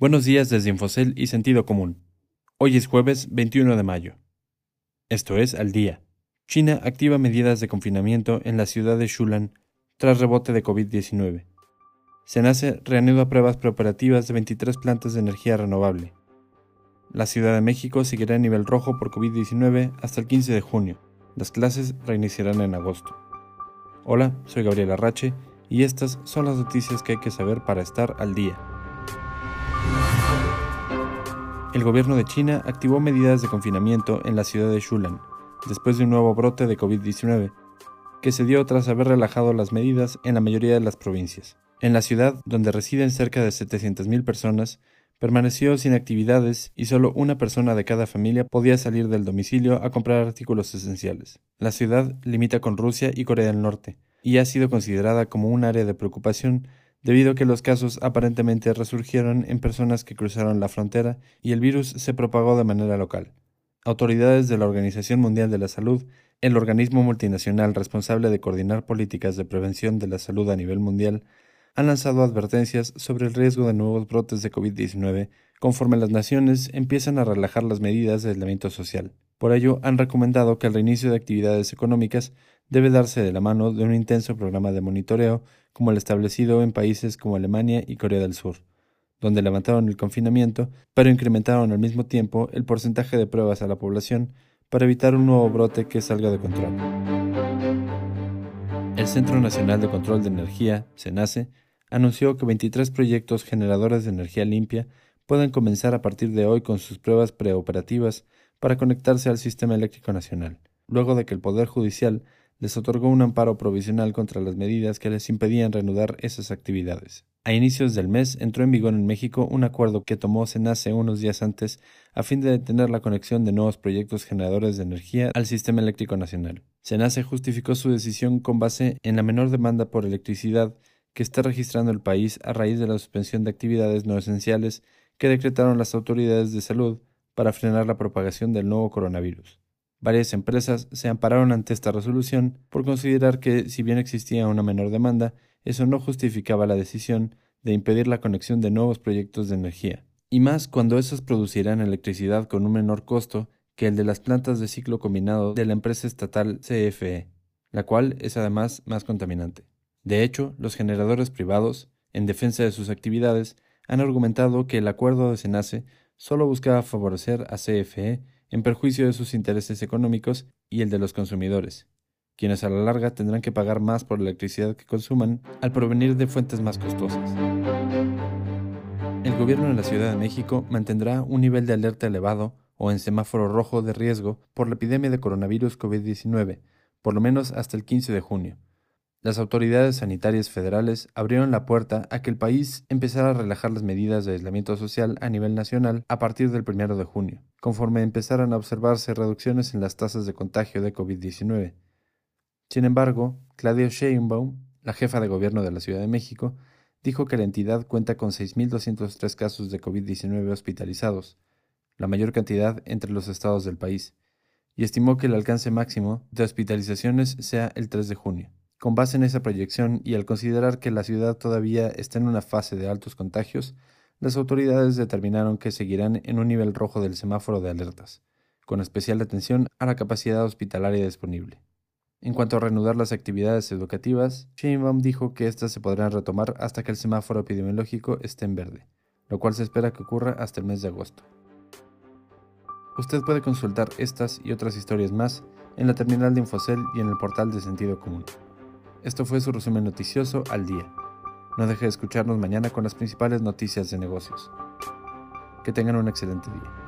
Buenos días desde Infocel y Sentido Común. Hoy es jueves 21 de mayo. Esto es al día. China activa medidas de confinamiento en la ciudad de Shulan tras rebote de COVID-19. Senace reanuda pruebas preoperativas de 23 plantas de energía renovable. La Ciudad de México seguirá en nivel rojo por COVID-19 hasta el 15 de junio. Las clases reiniciarán en agosto. Hola, soy Gabriel Arrache y estas son las noticias que hay que saber para estar al día. El gobierno de China activó medidas de confinamiento en la ciudad de Shulan, después de un nuevo brote de COVID-19, que se dio tras haber relajado las medidas en la mayoría de las provincias. En la ciudad, donde residen cerca de 700.000 personas, permaneció sin actividades y solo una persona de cada familia podía salir del domicilio a comprar artículos esenciales. La ciudad limita con Rusia y Corea del Norte, y ha sido considerada como un área de preocupación debido a que los casos aparentemente resurgieron en personas que cruzaron la frontera y el virus se propagó de manera local. Autoridades de la Organización Mundial de la Salud, el organismo multinacional responsable de coordinar políticas de prevención de la salud a nivel mundial, han lanzado advertencias sobre el riesgo de nuevos brotes de COVID-19 conforme las naciones empiezan a relajar las medidas de aislamiento social. Por ello, han recomendado que el reinicio de actividades económicas debe darse de la mano de un intenso programa de monitoreo como el establecido en países como Alemania y Corea del Sur, donde levantaron el confinamiento, pero incrementaron al mismo tiempo el porcentaje de pruebas a la población para evitar un nuevo brote que salga de control. El Centro Nacional de Control de Energía, CENACE, anunció que 23 proyectos generadores de energía limpia pueden comenzar a partir de hoy con sus pruebas preoperativas para conectarse al sistema eléctrico nacional, luego de que el Poder Judicial les otorgó un amparo provisional contra las medidas que les impedían reanudar esas actividades. A inicios del mes entró en vigor en México un acuerdo que tomó Senace unos días antes a fin de detener la conexión de nuevos proyectos generadores de energía al sistema eléctrico nacional. Senace justificó su decisión con base en la menor demanda por electricidad que está registrando el país a raíz de la suspensión de actividades no esenciales que decretaron las autoridades de salud para frenar la propagación del nuevo coronavirus. Varias empresas se ampararon ante esta resolución por considerar que, si bien existía una menor demanda, eso no justificaba la decisión de impedir la conexión de nuevos proyectos de energía, y más cuando esos producirán electricidad con un menor costo que el de las plantas de ciclo combinado de la empresa estatal CFE, la cual es además más contaminante. De hecho, los generadores privados, en defensa de sus actividades, han argumentado que el acuerdo de Senace solo buscaba favorecer a CFE en perjuicio de sus intereses económicos y el de los consumidores, quienes a la larga tendrán que pagar más por la electricidad que consuman al provenir de fuentes más costosas. El gobierno de la Ciudad de México mantendrá un nivel de alerta elevado o en semáforo rojo de riesgo por la epidemia de coronavirus COVID-19, por lo menos hasta el 15 de junio, las autoridades sanitarias federales abrieron la puerta a que el país empezara a relajar las medidas de aislamiento social a nivel nacional a partir del 1 de junio, conforme empezaran a observarse reducciones en las tasas de contagio de COVID-19. Sin embargo, Claudia Sheinbaum, la jefa de gobierno de la Ciudad de México, dijo que la entidad cuenta con 6.203 casos de COVID-19 hospitalizados, la mayor cantidad entre los estados del país, y estimó que el alcance máximo de hospitalizaciones sea el 3 de junio. Con base en esa proyección y al considerar que la ciudad todavía está en una fase de altos contagios, las autoridades determinaron que seguirán en un nivel rojo del semáforo de alertas, con especial atención a la capacidad hospitalaria disponible. En cuanto a reanudar las actividades educativas, Sheinbaum dijo que éstas se podrán retomar hasta que el semáforo epidemiológico esté en verde, lo cual se espera que ocurra hasta el mes de agosto. Usted puede consultar estas y otras historias más en la terminal de Infocel y en el portal de Sentido Común. Esto fue su resumen noticioso al día. No deje de escucharnos mañana con las principales noticias de negocios. Que tengan un excelente día.